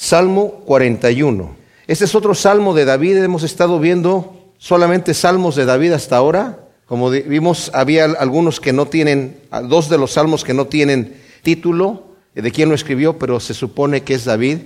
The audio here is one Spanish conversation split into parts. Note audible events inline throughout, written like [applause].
Salmo 41. Este es otro salmo de David. Hemos estado viendo solamente salmos de David hasta ahora. Como vimos, había algunos que no tienen, dos de los salmos que no tienen título de quién lo escribió, pero se supone que es David.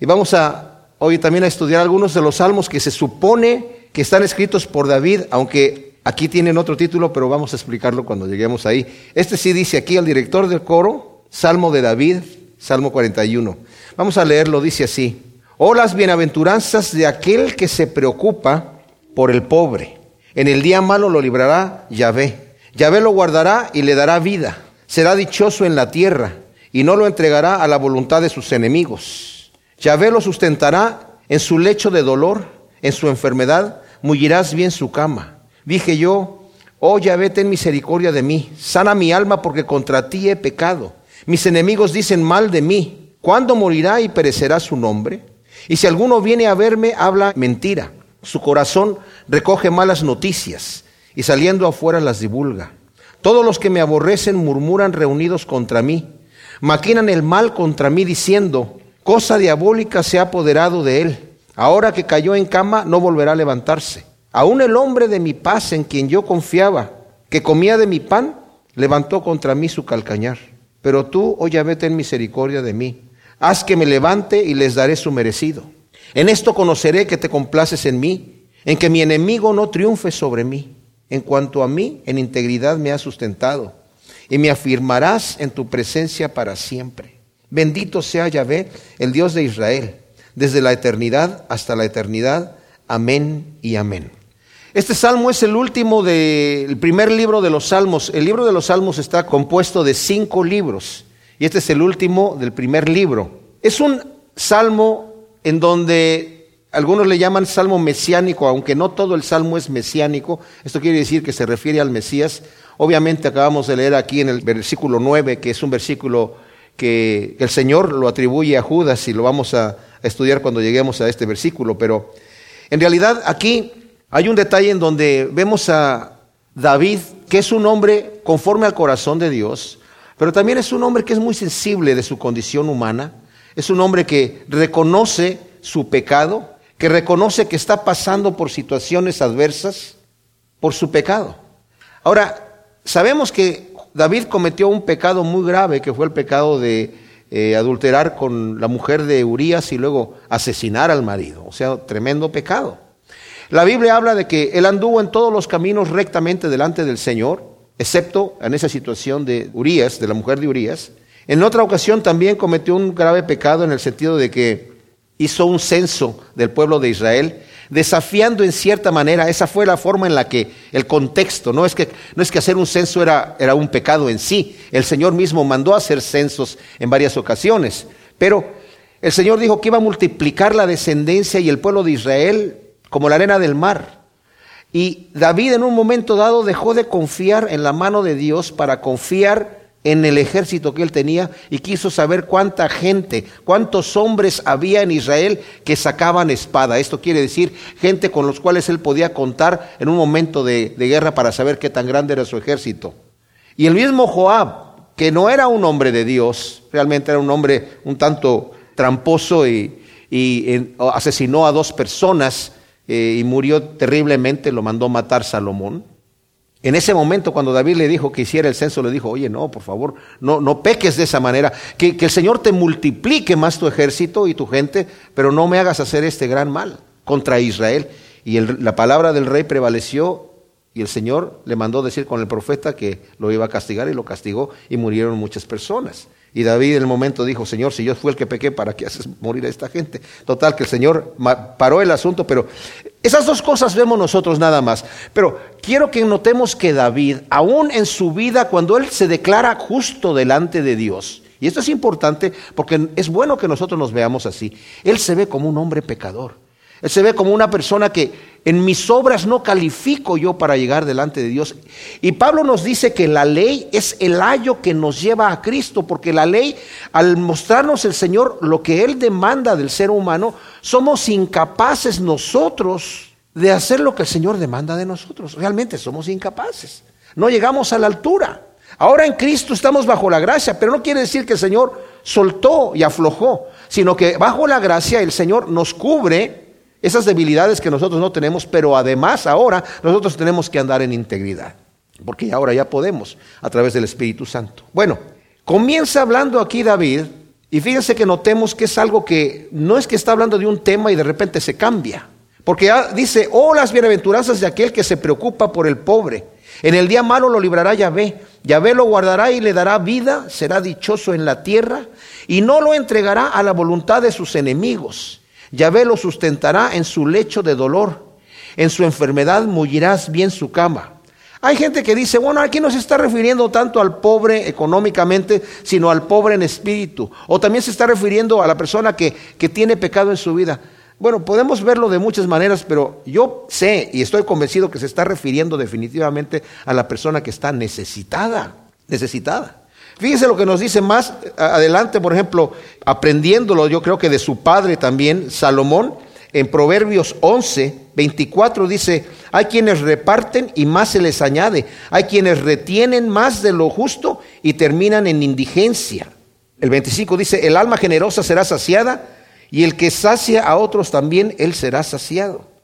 Y vamos a hoy también a estudiar algunos de los salmos que se supone que están escritos por David, aunque aquí tienen otro título, pero vamos a explicarlo cuando lleguemos ahí. Este sí dice aquí al director del coro, Salmo de David, Salmo 41. Vamos a leerlo, dice así. Oh las bienaventuranzas de aquel que se preocupa por el pobre. En el día malo lo librará Yahvé. Yahvé lo guardará y le dará vida. Será dichoso en la tierra y no lo entregará a la voluntad de sus enemigos. Yahvé lo sustentará en su lecho de dolor, en su enfermedad, mullirás bien su cama. Dije yo, oh Yahvé, ten misericordia de mí, sana mi alma porque contra ti he pecado. Mis enemigos dicen mal de mí ¿Cuándo morirá y perecerá su nombre? Y si alguno viene a verme, habla mentira. Su corazón recoge malas noticias y saliendo afuera las divulga. Todos los que me aborrecen murmuran reunidos contra mí. Maquinan el mal contra mí diciendo, cosa diabólica se ha apoderado de él. Ahora que cayó en cama, no volverá a levantarse. Aún el hombre de mi paz en quien yo confiaba, que comía de mi pan, levantó contra mí su calcañar. Pero tú, oh Yahvé, ten misericordia de mí Haz que me levante y les daré su merecido. En esto conoceré que te complaces en mí, en que mi enemigo no triunfe sobre mí. En cuanto a mí, en integridad me has sustentado y me afirmarás en tu presencia para siempre. Bendito sea Yahvé, el Dios de Israel, desde la eternidad hasta la eternidad. Amén y amén. Este salmo es el último del primer libro de los salmos. El libro de los salmos está compuesto de cinco libros. Y este es el último del primer libro. Es un salmo en donde algunos le llaman salmo mesiánico, aunque no todo el salmo es mesiánico. Esto quiere decir que se refiere al Mesías. Obviamente acabamos de leer aquí en el versículo 9, que es un versículo que el Señor lo atribuye a Judas y lo vamos a estudiar cuando lleguemos a este versículo. Pero en realidad aquí hay un detalle en donde vemos a David, que es un hombre conforme al corazón de Dios, pero también es un hombre que es muy sensible de su condición humana. Es un hombre que reconoce su pecado, que reconoce que está pasando por situaciones adversas por su pecado. Ahora, sabemos que David cometió un pecado muy grave, que fue el pecado de eh, adulterar con la mujer de Urías y luego asesinar al marido. O sea, tremendo pecado. La Biblia habla de que él anduvo en todos los caminos rectamente delante del Señor excepto en esa situación de Urias, de la mujer de Urias. En otra ocasión también cometió un grave pecado en el sentido de que hizo un censo del pueblo de Israel, desafiando en cierta manera, esa fue la forma en la que el contexto, no es que, no es que hacer un censo era, era un pecado en sí, el Señor mismo mandó a hacer censos en varias ocasiones, pero el Señor dijo que iba a multiplicar la descendencia y el pueblo de Israel como la arena del mar. Y David en un momento dado dejó de confiar en la mano de Dios para confiar en el ejército que él tenía y quiso saber cuánta gente, cuántos hombres había en Israel que sacaban espada. Esto quiere decir gente con los cuales él podía contar en un momento de, guerra para saber qué tan grande era su ejército. Y el mismo Joab, que no era un hombre de Dios, realmente era un hombre un tanto tramposo y, y asesinó a dos personas eh, y murió terriblemente, lo mandó matar Salomón. En ese momento, cuando David le dijo que hiciera el censo, le dijo, oye, no, por favor, no, no peques de esa manera, que, que el Señor te multiplique más tu ejército y tu gente, pero no me hagas hacer este gran mal contra Israel. Y la palabra del rey prevaleció y el Señor le mandó decir con el profeta que lo iba a castigar y lo castigó y murieron muchas personas. Y David en el momento dijo, Señor, si yo fui el que pequé, ¿para qué haces morir a esta gente? Total, que el Señor paró el asunto, pero esas dos cosas vemos nosotros nada más. Pero quiero que notemos que David, aún en su vida, cuando él se declara justo delante de Dios, y esto es importante porque es bueno que nosotros nos veamos así, él se ve como un hombre pecador. Él se ve como una persona que en mis obras no califico yo para llegar delante de Dios. Y Pablo nos dice que la ley es el ayo que nos lleva a Cristo, porque la ley, al mostrarnos el Señor lo que Él demanda del ser humano, somos incapaces nosotros de hacer lo que el Señor demanda de nosotros. Realmente somos incapaces. No llegamos a la altura. Ahora en Cristo estamos bajo la gracia, pero no quiere decir que el Señor soltó y aflojó, sino que bajo la gracia el Señor nos cubre esas debilidades que nosotros no tenemos, pero además ahora nosotros tenemos que andar en integridad, porque ahora ya podemos a través del Espíritu Santo. Bueno, comienza hablando aquí David, y fíjense que notemos que es algo que no es que está hablando de un tema y de repente se cambia, porque dice, oh las bienaventuranzas de aquel que se preocupa por el pobre. En el día malo lo librará Yahvé. Yahvé lo guardará y le dará vida, será dichoso en la tierra y no lo entregará a la voluntad de sus enemigos. Yahvé lo sustentará en su lecho de dolor. En su enfermedad mullirás bien su cama. Hay gente que dice, bueno, aquí no se está refiriendo tanto al pobre económicamente, sino al pobre en espíritu. O también se está refiriendo a la persona que, que tiene pecado en su vida. Bueno, podemos verlo de muchas maneras, pero yo sé y estoy convencido que se está refiriendo definitivamente a la persona que está necesitada, necesitada. Fíjese lo que nos dice más adelante, por ejemplo, aprendiéndolo yo creo que de su padre también, Salomón, en Proverbios 11, 24 dice, hay quienes reparten y más se les añade, hay quienes retienen más de lo justo y terminan en indigencia. El 25 dice, el alma generosa será saciada y el que sacia a otros también, él será saciado.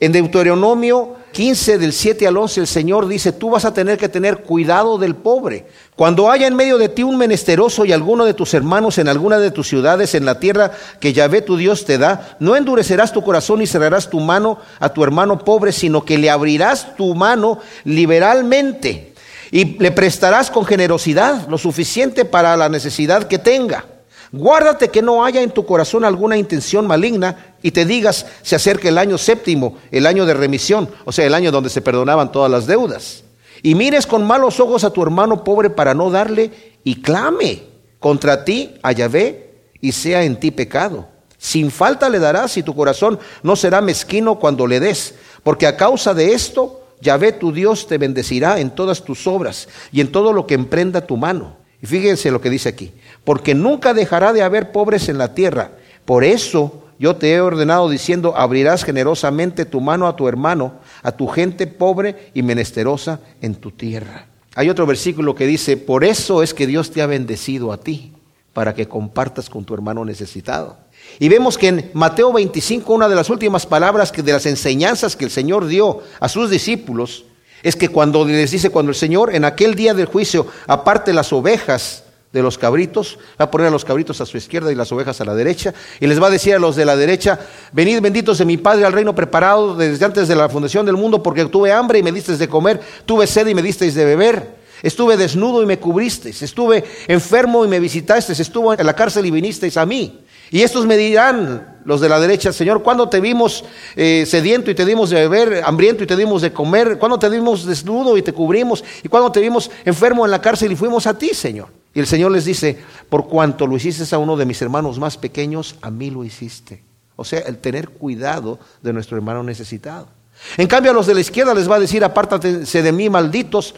En Deuteronomio 15 del 7 al 11 el Señor dice, tú vas a tener que tener cuidado del pobre. Cuando haya en medio de ti un menesteroso y alguno de tus hermanos en alguna de tus ciudades en la tierra que Yahvé tu Dios te da, no endurecerás tu corazón y cerrarás tu mano a tu hermano pobre, sino que le abrirás tu mano liberalmente y le prestarás con generosidad lo suficiente para la necesidad que tenga. Guárdate que no haya en tu corazón alguna intención maligna y te digas, se acerca el año séptimo, el año de remisión, o sea, el año donde se perdonaban todas las deudas. Y mires con malos ojos a tu hermano pobre para no darle y clame contra ti a Yahvé y sea en ti pecado. Sin falta le darás y tu corazón no será mezquino cuando le des, porque a causa de esto Yahvé tu Dios te bendecirá en todas tus obras y en todo lo que emprenda tu mano. Y fíjense lo que dice aquí, porque nunca dejará de haber pobres en la tierra. Por eso yo te he ordenado diciendo, abrirás generosamente tu mano a tu hermano, a tu gente pobre y menesterosa en tu tierra. Hay otro versículo que dice, por eso es que Dios te ha bendecido a ti, para que compartas con tu hermano necesitado. Y vemos que en Mateo 25, una de las últimas palabras que de las enseñanzas que el Señor dio a sus discípulos, es que cuando les dice, cuando el Señor en aquel día del juicio aparte las ovejas de los cabritos, va a poner a los cabritos a su izquierda y las ovejas a la derecha, y les va a decir a los de la derecha, venid benditos de mi Padre al reino preparado desde antes de la fundación del mundo, porque tuve hambre y me disteis de comer, tuve sed y me disteis de beber, estuve desnudo y me cubristeis, estuve enfermo y me visitasteis, estuve en la cárcel y vinisteis a mí. Y estos me dirán, los de la derecha, Señor, ¿cuándo te vimos eh, sediento y te dimos de beber, hambriento y te dimos de comer? ¿Cuándo te vimos desnudo y te cubrimos? ¿Y cuándo te vimos enfermo en la cárcel y fuimos a ti, Señor? Y el Señor les dice, por cuanto lo hiciste a uno de mis hermanos más pequeños, a mí lo hiciste. O sea, el tener cuidado de nuestro hermano necesitado. En cambio, a los de la izquierda les va a decir, apártate de mí, malditos,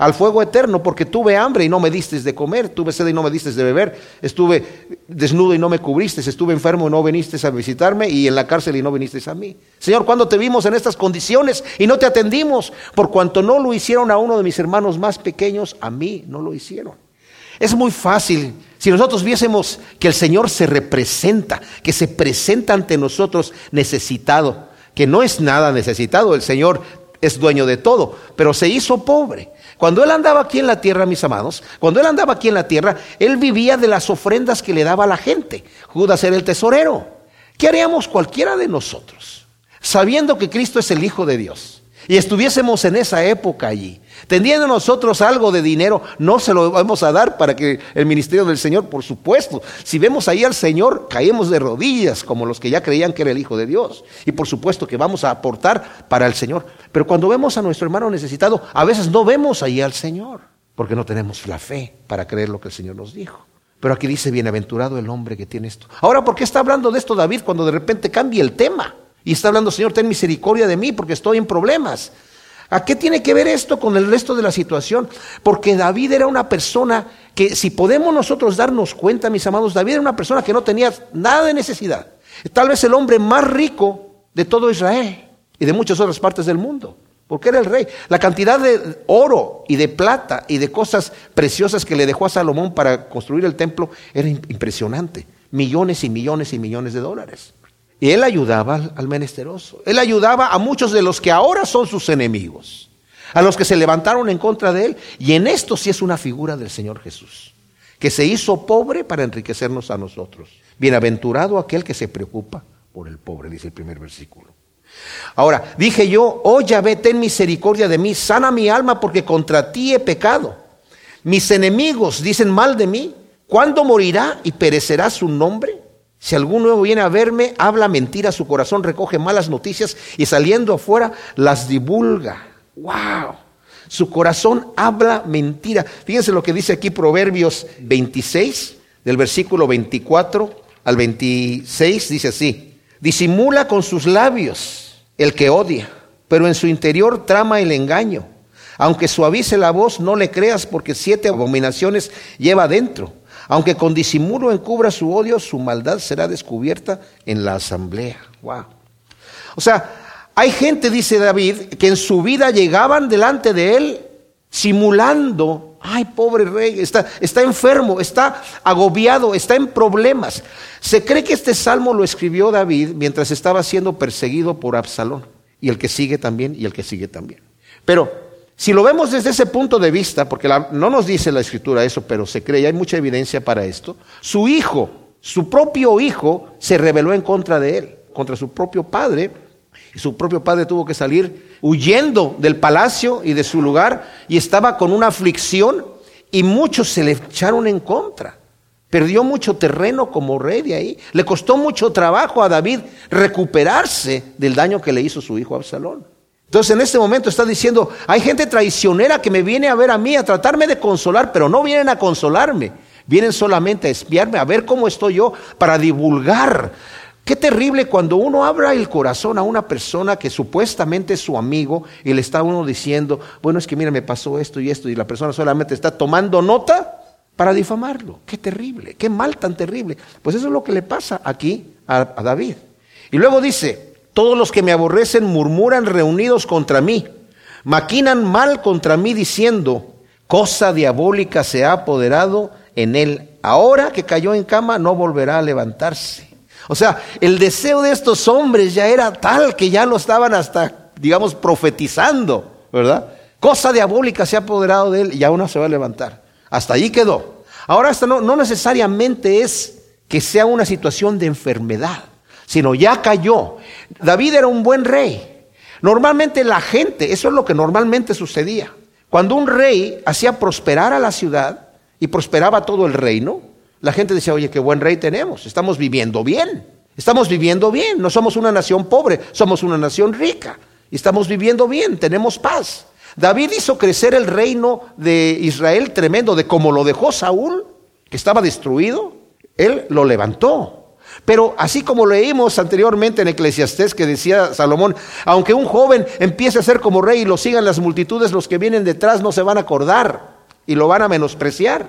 al fuego eterno, porque tuve hambre y no me diste de comer, tuve sed y no me diste de beber, estuve desnudo y no me cubriste, estuve enfermo y no viniste a visitarme, y en la cárcel y no viniste a mí. Señor, ¿cuándo te vimos en estas condiciones y no te atendimos? Por cuanto no lo hicieron a uno de mis hermanos más pequeños, a mí no lo hicieron. Es muy fácil. Si nosotros viésemos que el Señor se representa, que se presenta ante nosotros necesitado, que no es nada necesitado, el Señor es dueño de todo, pero se hizo pobre cuando él andaba aquí en la tierra, mis amados, cuando él andaba aquí en la tierra, él vivía de las ofrendas que le daba a la gente. Judas era el tesorero. ¿Qué haríamos cualquiera de nosotros? Sabiendo que Cristo es el Hijo de Dios y estuviésemos en esa época allí, Teniendo nosotros algo de dinero, no se lo vamos a dar para que el ministerio del Señor, por supuesto. Si vemos ahí al Señor, caemos de rodillas, como los que ya creían que era el Hijo de Dios. Y por supuesto que vamos a aportar para el Señor. Pero cuando vemos a nuestro hermano necesitado, a veces no vemos ahí al Señor, porque no tenemos la fe para creer lo que el Señor nos dijo. Pero aquí dice, bienaventurado el hombre que tiene esto. Ahora, ¿por qué está hablando de esto David cuando de repente cambia el tema? Y está hablando, Señor, ten misericordia de mí porque estoy en problemas. ¿A qué tiene que ver esto con el resto de la situación? Porque David era una persona que, si podemos nosotros darnos cuenta, mis amados, David era una persona que no tenía nada de necesidad. Tal vez el hombre más rico de todo Israel y de muchas otras partes del mundo. porque era el rey. La cantidad de oro y de plata y de cosas preciosas que le dejó a Salomón para construir el templo era impresionante. Millones y millones y millones de dólares. Y él ayudaba al, menesteroso. Él ayudaba a muchos de los que ahora son sus enemigos. A los que se levantaron en contra de él. Y en esto sí es una figura del Señor Jesús. Que se hizo pobre para enriquecernos a nosotros. Bienaventurado aquel que se preocupa por el pobre, dice el primer versículo. Ahora, dije yo, oh Yahvé, ten misericordia de mí, sana mi alma porque contra ti he pecado. Mis enemigos dicen mal de mí. ¿Cuándo morirá y perecerá su nombre? Si alguno viene a verme, habla mentira, su corazón recoge malas noticias y saliendo afuera las divulga. ¡Wow! Su corazón habla mentira. Fíjense lo que dice aquí Proverbios 26, del versículo 24 al 26, dice así. Disimula con sus labios el que odia, pero en su interior trama el engaño. Aunque suavice la voz, no le creas porque siete abominaciones lleva dentro. Aunque con disimulo encubra su odio, su maldad será descubierta en la asamblea. Wow. O sea, hay gente, dice David, que en su vida llegaban delante de él simulando, ay, pobre rey, está, está enfermo, está agobiado, está en problemas. Se cree que este salmo lo escribió David mientras estaba siendo perseguido por Absalón, y el que sigue también, y el que sigue también. Pero si lo vemos desde ese punto de vista, porque no nos dice la escritura eso, pero se cree, y hay mucha evidencia para esto, su hijo, su propio hijo, se rebeló en contra de él, contra su propio padre, y su propio padre tuvo que salir huyendo del palacio y de su lugar y estaba con una aflicción y muchos se le echaron en contra. Perdió mucho terreno como rey de ahí. Le costó mucho trabajo a David recuperarse del daño que le hizo su hijo Absalón. Entonces en este momento está diciendo, hay gente traicionera que me viene a ver a mí, a tratarme de consolar, pero no vienen a consolarme. Vienen solamente a espiarme, a ver cómo estoy yo, para divulgar Qué terrible cuando uno abra el corazón a una persona que supuestamente es su amigo y le está uno diciendo, bueno, es que mira, me pasó esto y esto, y la persona solamente está tomando nota para difamarlo. Qué terrible, qué mal tan terrible. Pues eso es lo que le pasa aquí a, a David. Y luego dice, todos los que me aborrecen murmuran reunidos contra mí, maquinan mal contra mí diciendo, cosa diabólica se ha apoderado en él. Ahora que cayó en cama no volverá a levantarse. O sea, el deseo de estos hombres ya era tal que ya lo estaban hasta, digamos, profetizando, ¿verdad? Cosa diabólica se ha apoderado de él y aún no se va a levantar. Hasta ahí quedó. Ahora, esto no, no necesariamente es que sea una situación de enfermedad, sino ya cayó. David era un buen rey. Normalmente la gente, eso es lo que normalmente sucedía. Cuando un rey hacía prosperar a la ciudad y prosperaba todo el reino, la gente decía, oye, qué buen rey tenemos, estamos viviendo bien, estamos viviendo bien, no somos una nación pobre, somos una nación rica, y estamos viviendo bien, tenemos paz. David hizo crecer el reino de Israel tremendo, de como lo dejó Saúl, que estaba destruido, él lo levantó. Pero así como leímos anteriormente en Eclesiastés que decía Salomón, aunque un joven empiece a ser como rey y lo sigan las multitudes, los que vienen detrás no se van a acordar y lo van a menospreciar,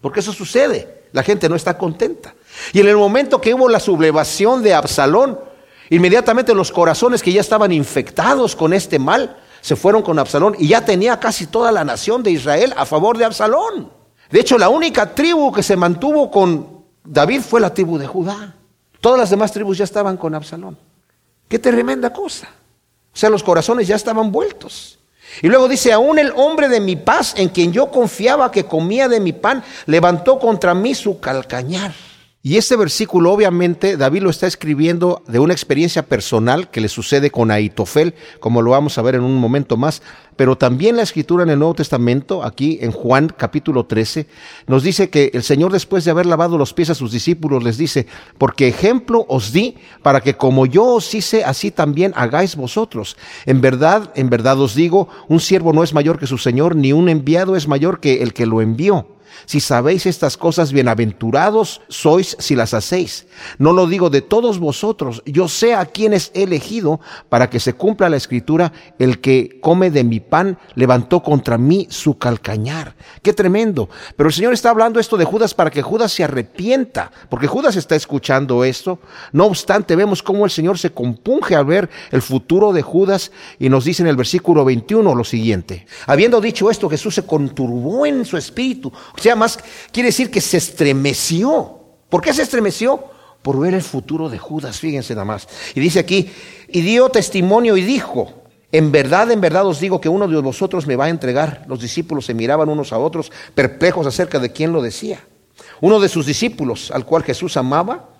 porque eso sucede. La gente no está contenta. Y en el momento que hubo la sublevación de Absalón, inmediatamente los corazones que ya estaban infectados con este mal se fueron con Absalón y ya tenía casi toda la nación de Israel a favor de Absalón. De hecho, la única tribu que se mantuvo con David fue la tribu de Judá. Todas las demás tribus ya estaban con Absalón. Qué tremenda cosa. O sea, los corazones ya estaban vueltos. Y luego dice, aún el hombre de mi paz, en quien yo confiaba que comía de mi pan, levantó contra mí su calcañar. Y este versículo obviamente David lo está escribiendo de una experiencia personal que le sucede con Aitofel, como lo vamos a ver en un momento más, pero también la escritura en el Nuevo Testamento, aquí en Juan capítulo 13, nos dice que el Señor después de haber lavado los pies a sus discípulos les dice, porque ejemplo os di para que como yo os hice, así también hagáis vosotros. En verdad, en verdad os digo, un siervo no es mayor que su Señor, ni un enviado es mayor que el que lo envió. Si sabéis estas cosas, bienaventurados sois si las hacéis. No lo digo de todos vosotros, yo sé a quienes he elegido para que se cumpla la escritura, el que come de mi pan levantó contra mí su calcañar. Qué tremendo. Pero el Señor está hablando esto de Judas para que Judas se arrepienta, porque Judas está escuchando esto. No obstante, vemos cómo el Señor se compunge al ver el futuro de Judas y nos dice en el versículo 21 lo siguiente. Habiendo dicho esto, Jesús se conturbó en su espíritu. Sea, más quiere decir que se estremeció. ¿Por qué se estremeció? Por ver el futuro de Judas, fíjense nada más. Y dice aquí, y dio testimonio y dijo, en verdad, en verdad os digo que uno de vosotros me va a entregar. Los discípulos se miraban unos a otros, perplejos acerca de quién lo decía. Uno de sus discípulos, al cual Jesús amaba,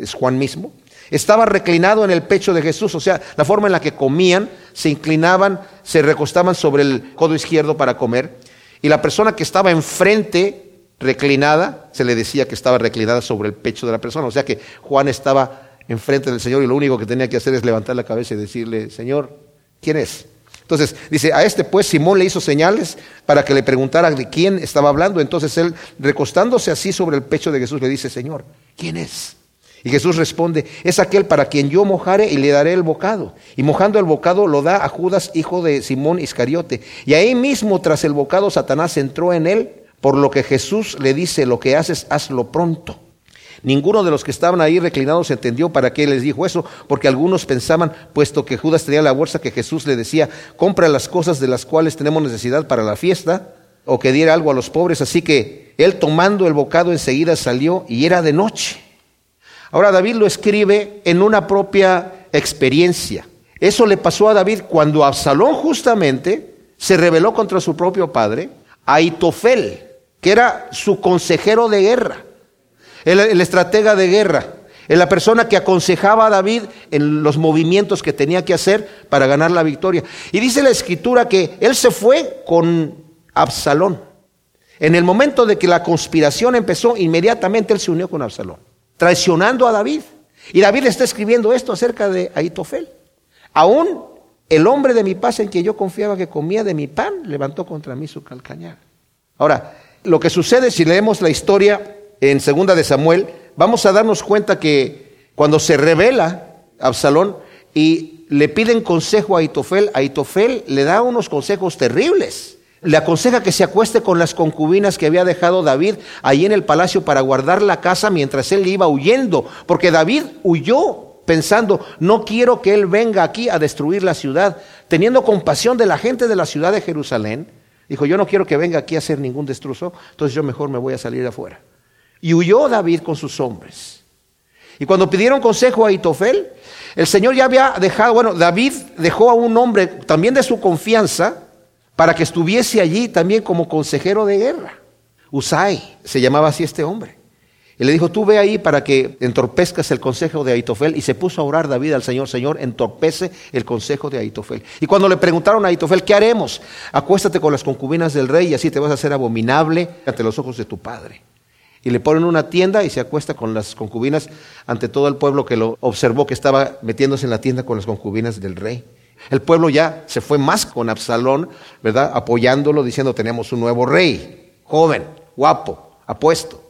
es Juan mismo, estaba reclinado en el pecho de Jesús, o sea, la forma en la que comían, se inclinaban, se recostaban sobre el codo izquierdo para comer, y la persona que estaba enfrente, reclinada, se le decía que estaba reclinada sobre el pecho de la persona, o sea que Juan estaba enfrente del Señor y lo único que tenía que hacer es levantar la cabeza y decirle, Señor, ¿quién es? Entonces dice, a este pues Simón le hizo señales para que le preguntara de quién estaba hablando. Entonces él, recostándose así sobre el pecho de Jesús, le dice, Señor, ¿quién es? Y Jesús responde, es aquel para quien yo mojare y le daré el bocado. Y mojando el bocado lo da a Judas, hijo de Simón Iscariote. Y ahí mismo, tras el bocado, Satanás entró en él, por lo que Jesús le dice, lo que haces, hazlo pronto. Ninguno de los que estaban ahí reclinados entendió para qué les dijo eso, porque algunos pensaban, puesto que Judas tenía la bolsa, que Jesús le decía, compra las cosas de las cuales tenemos necesidad para la fiesta, o que diera algo a los pobres. Así que él tomando el bocado enseguida salió y era de noche. Ahora David lo escribe en una propia experiencia. Eso le pasó a David cuando Absalón justamente se rebeló contra su propio padre, Aitofel, que era su consejero de guerra, el, el estratega de guerra, la persona que aconsejaba a David en los movimientos que tenía que hacer para ganar la victoria. Y dice la escritura que él se fue con Absalón. En el momento de que la conspiración empezó, inmediatamente él se unió con Absalón traicionando a David. Y David está escribiendo esto acerca de Aitofel. Aún el hombre de mi paz en que yo confiaba que comía de mi pan, levantó contra mí su calcañar. Ahora, lo que sucede si leemos la historia en segunda de Samuel, vamos a darnos cuenta que cuando se revela Absalón y le piden consejo a Aitofel, Aitofel le da unos consejos terribles le aconseja que se acueste con las concubinas que había dejado David ahí en el palacio para guardar la casa mientras él iba huyendo, porque David huyó pensando, no quiero que él venga aquí a destruir la ciudad, teniendo compasión de la gente de la ciudad de Jerusalén. Dijo, yo no quiero que venga aquí a hacer ningún destrozo, entonces yo mejor me voy a salir afuera. Y huyó David con sus hombres. Y cuando pidieron consejo a Itofel, el Señor ya había dejado, bueno, David dejó a un hombre también de su confianza, para que estuviese allí también como consejero de guerra. Usai se llamaba así este hombre. Y le dijo, tú ve ahí para que entorpezcas el consejo de Aitofel. Y se puso a orar David al Señor, Señor, entorpece el consejo de Aitofel. Y cuando le preguntaron a Aitofel, ¿qué haremos? Acuéstate con las concubinas del rey y así te vas a hacer abominable ante los ojos de tu padre. Y le ponen una tienda y se acuesta con las concubinas ante todo el pueblo que lo observó que estaba metiéndose en la tienda con las concubinas del rey. El pueblo ya se fue más con Absalón, ¿verdad? Apoyándolo, diciendo, tenemos un nuevo rey, joven, guapo, apuesto,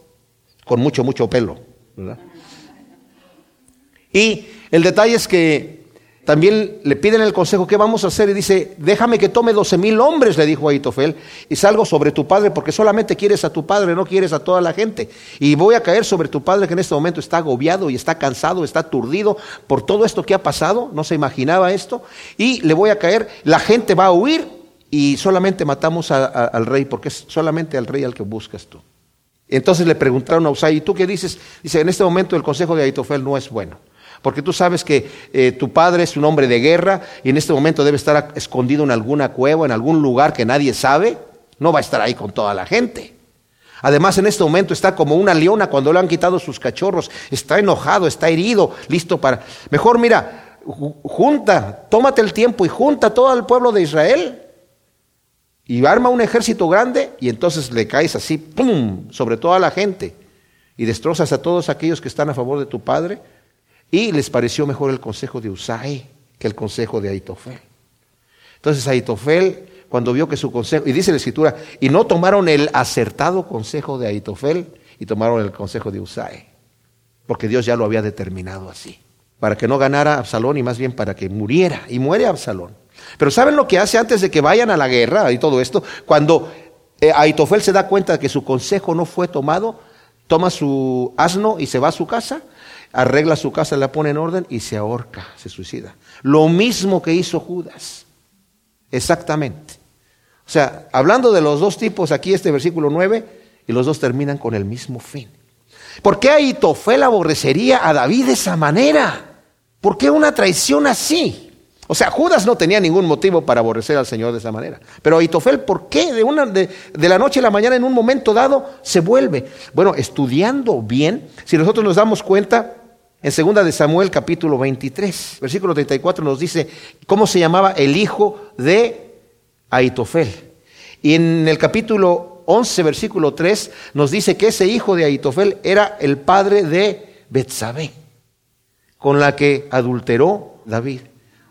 con mucho, mucho pelo, ¿verdad? Y el detalle es que también le piden el consejo, ¿qué vamos a hacer? Y dice, déjame que tome doce mil hombres, le dijo a Itofel, y salgo sobre tu padre, porque solamente quieres a tu padre, no quieres a toda la gente. Y voy a caer sobre tu padre, que en este momento está agobiado y está cansado, está aturdido por todo esto que ha pasado, no se imaginaba esto, y le voy a caer, la gente va a huir, y solamente matamos al rey, porque es solamente al rey al que buscas tú. Entonces le preguntaron a Usai, ¿y tú qué dices? Dice, en este momento el consejo de Aitofel no es bueno. Porque tú sabes que eh, tu padre es un hombre de guerra y en este momento debe estar escondido en alguna cueva, en algún lugar que nadie sabe. No va a estar ahí con toda la gente. Además, en este momento está como una leona cuando le han quitado sus cachorros. Está enojado, está herido, listo para... Mejor mira, junta, tómate el tiempo y junta todo el pueblo de Israel. Y arma un ejército grande y entonces le caes así, ¡pum!, sobre toda la gente. Y destrozas a todos aquellos que están a favor de tu padre y les pareció mejor el consejo de Usai que el consejo de Aitofel. Entonces Aitofel cuando vio que su consejo, y dice la escritura, y no tomaron el acertado consejo de Aitofel y tomaron el consejo de Usai, porque Dios ya lo había determinado así, para que no ganara Absalón y más bien para que muriera, y muere Absalón. Pero ¿saben lo que hace antes de que vayan a la guerra y todo esto? Cuando eh, Aitofel se da cuenta de que su consejo no fue tomado, toma su asno y se va a su casa, arregla su casa, la pone en orden y se ahorca, se suicida. Lo mismo que hizo Judas. Exactamente. O sea, hablando de los dos tipos, aquí este versículo 9, y los dos terminan con el mismo fin. ¿Por qué Aitofel aborrecería a David de esa manera? ¿Por qué una traición así? O sea, Judas no tenía ningún motivo para aborrecer al Señor de esa manera. Pero Aitofel, ¿por qué de, una, de, de, la noche a la mañana en un momento dado se vuelve? Bueno, estudiando bien, si nosotros nos damos cuenta, en segunda de Samuel capítulo 23, versículo 34 nos dice cómo se llamaba el hijo de Aitofel. Y en el capítulo 11, versículo 3, nos dice que ese hijo de Aitofel era el padre de Betsabé, con la que adulteró David.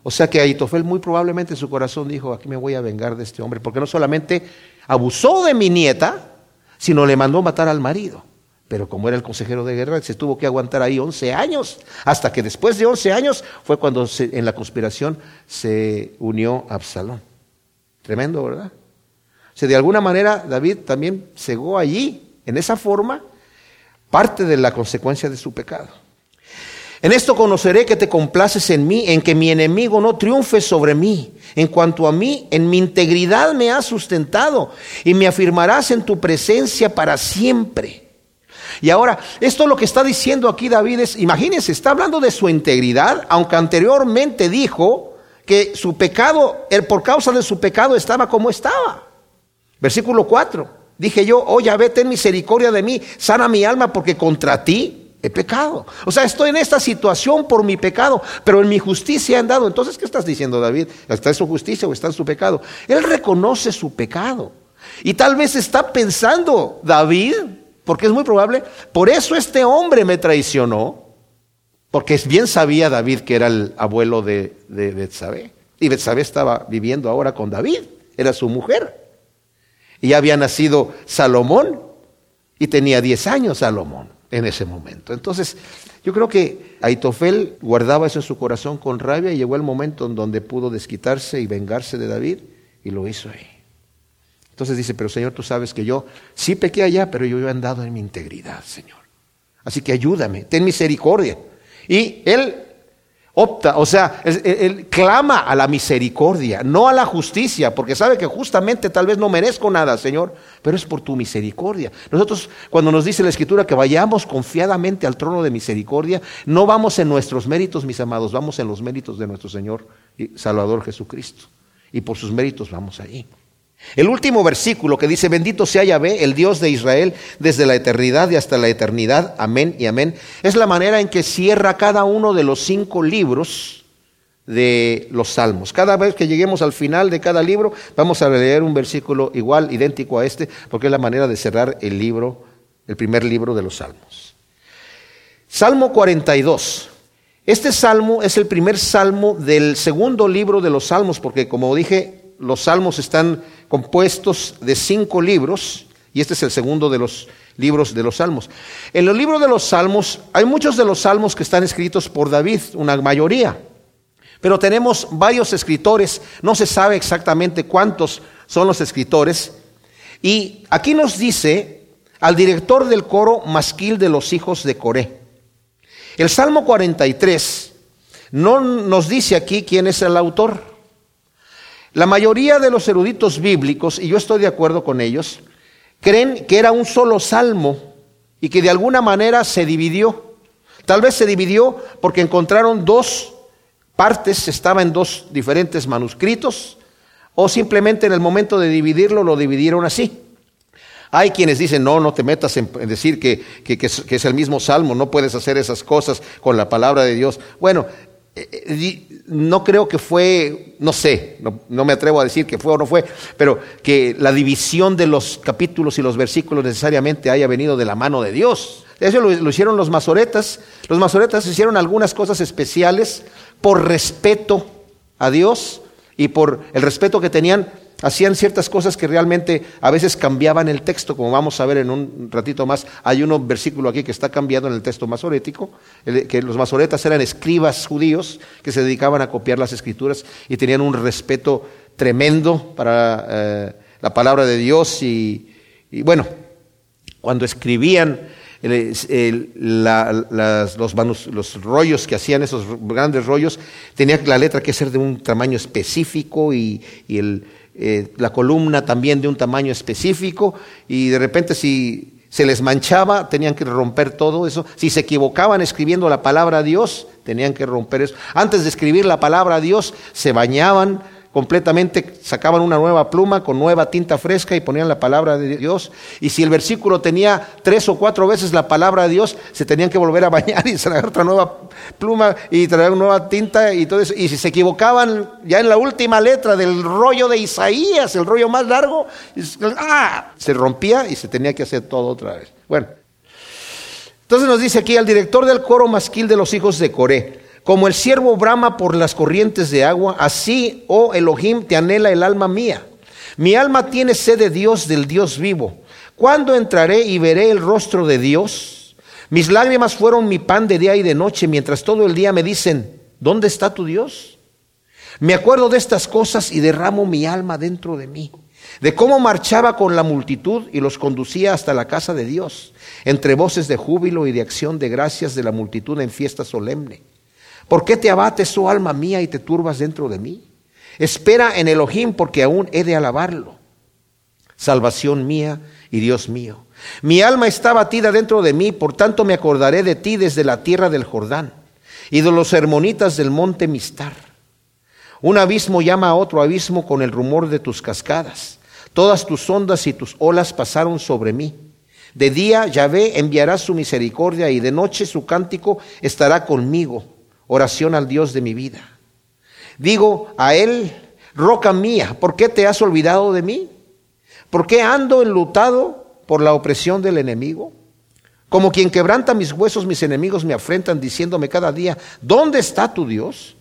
O sea que Aitofel muy probablemente en su corazón dijo, aquí me voy a vengar de este hombre, porque no solamente abusó de mi nieta, sino le mandó matar al marido. Pero como era el consejero de guerra, se tuvo que aguantar ahí 11 años, hasta que después de 11 años fue cuando se, en la conspiración se unió Absalón. Tremendo, ¿verdad? O sea, de alguna manera David también cegó allí, en esa forma, parte de la consecuencia de su pecado. En esto conoceré que te complaces en mí, en que mi enemigo no triunfe sobre mí. En cuanto a mí, en mi integridad me has sustentado y me afirmarás en tu presencia para siempre. Y ahora, esto lo que está diciendo aquí David es, imagínense, está hablando de su integridad, aunque anteriormente dijo que su pecado, por causa de su pecado estaba como estaba. Versículo 4. Dije yo, oh Yahvé, ten misericordia de mí, sana mi alma porque contra ti he pecado. O sea, estoy en esta situación por mi pecado, pero en mi justicia he andado. Entonces, ¿qué estás diciendo David? ¿Está en su justicia o está en su pecado? Él reconoce su pecado. Y tal vez está pensando, David, porque es muy probable, por eso este hombre me traicionó, porque bien sabía David que era el abuelo de, de Betsabé. Y Betsabé estaba viviendo ahora con David, era su mujer. Y había nacido Salomón y tenía 10 años Salomón en ese momento. Entonces, yo creo que Aitofel guardaba eso en su corazón con rabia y llegó el momento en donde pudo desquitarse y vengarse de David y lo hizo ahí. Entonces dice, pero Señor, tú sabes que yo sí pequé allá, pero yo he andado en mi integridad, Señor. Así que ayúdame, ten misericordia. Y él opta, o sea, él, clama a la misericordia, no a la justicia, porque sabe que justamente tal vez no merezco nada, Señor, pero es por tu misericordia. Nosotros, cuando nos dice la Escritura que vayamos confiadamente al trono de misericordia, no vamos en nuestros méritos, mis amados, vamos en los méritos de nuestro Señor y Salvador Jesucristo. Y por sus méritos vamos allí. El último versículo que dice, bendito sea Yahvé, el Dios de Israel, desde la eternidad y hasta la eternidad, amén y amén, es la manera en que cierra cada uno de los cinco libros de los salmos. Cada vez que lleguemos al final de cada libro, vamos a leer un versículo igual, idéntico a este, porque es la manera de cerrar el libro, el primer libro de los salmos. Salmo 42. Este salmo es el primer salmo del segundo libro de los salmos, porque como dije, los salmos están compuestos de cinco libros, y este es el segundo de los libros de los salmos. En el libro de los salmos hay muchos de los salmos que están escritos por David, una mayoría, pero tenemos varios escritores, no se sabe exactamente cuántos son los escritores, y aquí nos dice al director del coro masquil de los hijos de Coré. El Salmo 43 no nos dice aquí quién es el autor. La mayoría de los eruditos bíblicos, y yo estoy de acuerdo con ellos, creen que era un solo salmo y que de alguna manera se dividió. Tal vez se dividió porque encontraron dos partes, estaba en dos diferentes manuscritos, o simplemente en el momento de dividirlo lo dividieron así. Hay quienes dicen, no, no te metas en decir que, es, el mismo salmo, no puedes hacer esas cosas con la palabra de Dios. Bueno, no creo que fue, no sé, no, me atrevo a decir que fue o no fue, pero que la división de los capítulos y los versículos necesariamente haya venido de la mano de Dios. Eso lo, lo hicieron los masoretas. Los masoretas hicieron algunas cosas especiales por respeto a Dios y por el respeto que tenían hacían ciertas cosas que realmente a veces cambiaban el texto, como vamos a ver en un ratito más. Hay un versículo aquí que está cambiado en el texto masorético, que los masoretas eran escribas judíos que se dedicaban a copiar las escrituras y tenían un respeto tremendo para eh, la palabra de Dios y, bueno, cuando escribían los, los, rollos que hacían, esos grandes rollos, tenía la letra que ser de un tamaño específico y, el, eh, la columna también de un tamaño específico y de repente si se les manchaba, tenían que romper todo eso. Si se equivocaban escribiendo la palabra Dios, tenían que romper eso. Antes de escribir la palabra Dios, se bañaban, completamente, sacaban una nueva pluma con nueva tinta fresca y ponían la palabra de Dios. Y si el versículo tenía tres o cuatro veces la palabra de Dios, se tenían que volver a bañar y traer otra nueva pluma y traer una nueva tinta y todo eso. Y si se equivocaban ya en la última letra del rollo de Isaías, el rollo más largo, ¡ah! se rompía y se tenía que hacer todo otra vez. Bueno, entonces nos dice aquí al director del coro masquil de los hijos de Coré. Como el siervo brama por las corrientes de agua, así, oh Elohim, te anhela el alma mía. Mi alma tiene sed de Dios, del Dios vivo. ¿Cuándo entraré y veré el rostro de Dios? Mis lágrimas fueron mi pan de día y de noche, mientras todo el día me dicen, ¿dónde está tu Dios? Me acuerdo de estas cosas y derramo mi alma dentro de mí, de cómo marchaba con la multitud y los conducía hasta la casa de Dios, entre voces de júbilo y de acción de gracias de la multitud en fiesta solemne. ¿Por qué te abates, oh alma mía, y te turbas dentro de mí? Espera en Elohim, porque aún he de alabarlo. Salvación mía y Dios mío. Mi alma está batida dentro de mí, por tanto me acordaré de ti desde la tierra del Jordán y de los hermonitas del monte Mistar. Un abismo llama a otro abismo con el rumor de tus cascadas. Todas tus ondas y tus olas pasaron sobre mí. De día Yahvé enviará su misericordia y de noche su cántico estará conmigo oración al Dios de mi vida. Digo a Él, roca mía, ¿por qué te has olvidado de mí? ¿Por qué ando enlutado por la opresión del enemigo? Como quien quebranta mis huesos, mis enemigos me afrentan diciéndome cada día, ¿dónde está tu Dios?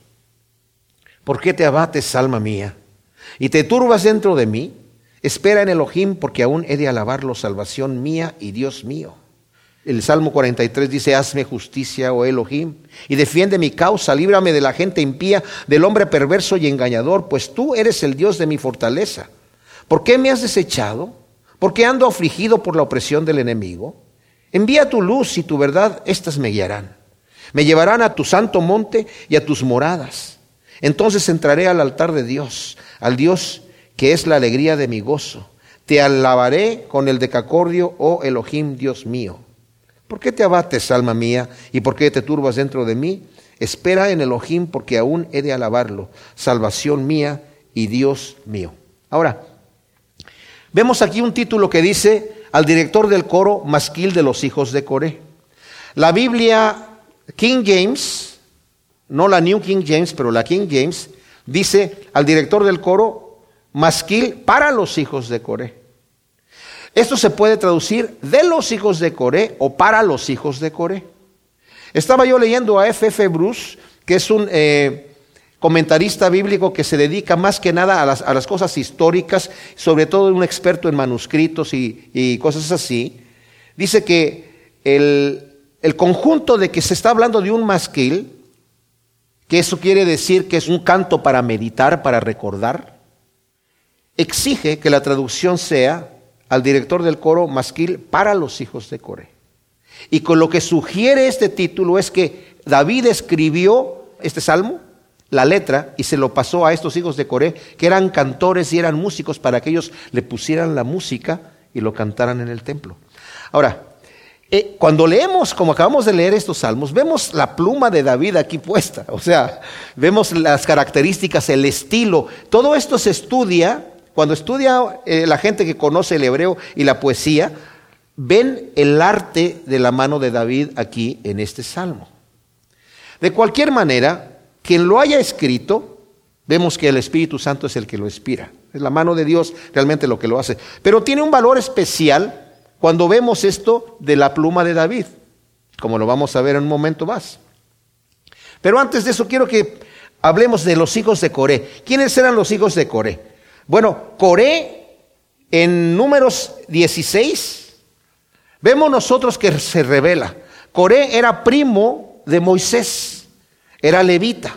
¿Por qué te abates, alma mía? Y te turbas dentro de mí. Espera en Elohim, porque aún he de alabarlo, salvación mía y Dios mío. El Salmo 43 dice, hazme justicia, oh Elohim, y defiende mi causa, líbrame de la gente impía, del hombre perverso y engañador, pues tú eres el Dios de mi fortaleza. ¿Por qué me has desechado? ¿Por qué ando afligido por la opresión del enemigo? Envía tu luz y tu verdad, éstas me guiarán. Me llevarán a tu santo monte y a tus moradas. Entonces entraré al altar de Dios, al Dios que es la alegría de mi gozo. Te alabaré con el decacordio, oh Elohim, Dios mío. ¿Por qué te abates, alma mía, y por qué te turbas dentro de mí? Espera en Elohim, porque aún he de alabarlo, salvación mía y Dios mío. Ahora, vemos aquí un título que dice al director del coro masquil de los hijos de Coré. La Biblia King James, no la New King James, pero la King James, dice al director del coro masquil para los hijos de Coré. Esto se puede traducir de los hijos de Coré o para los hijos de Coré. Estaba yo leyendo a F. F. Bruce, que es un eh, comentarista bíblico que se dedica más que nada a las, cosas históricas, sobre todo un experto en manuscritos y, cosas así. Dice que el, el conjunto de que se está hablando de un masquil, que eso quiere decir que es un canto para meditar, para recordar, exige que la traducción sea al director del coro masquil para los hijos de Coré. Y con lo que sugiere este título es que David escribió este salmo, la letra, y se lo pasó a estos hijos de Coré, que eran cantores y eran músicos, para que ellos le pusieran la música y lo cantaran en el templo. Ahora, eh, cuando leemos, como acabamos de leer estos salmos, vemos la pluma de David aquí puesta, o sea, vemos las características, el estilo, todo esto se estudia cuando estudia eh, la gente que conoce el hebreo y la poesía, ven el arte de la mano de David aquí en este salmo. De cualquier manera, quien lo haya escrito, vemos que el Espíritu Santo es el que lo inspira. Es la mano de Dios realmente lo que lo hace. Pero tiene un valor especial cuando vemos esto de la pluma de David, como lo vamos a ver en un momento más. Pero antes de eso quiero que hablemos de los hijos de Coré. ¿Quiénes eran los hijos de Coré? Bueno, Coré en números 16, vemos nosotros que se revela. Coré era primo de Moisés, era levita.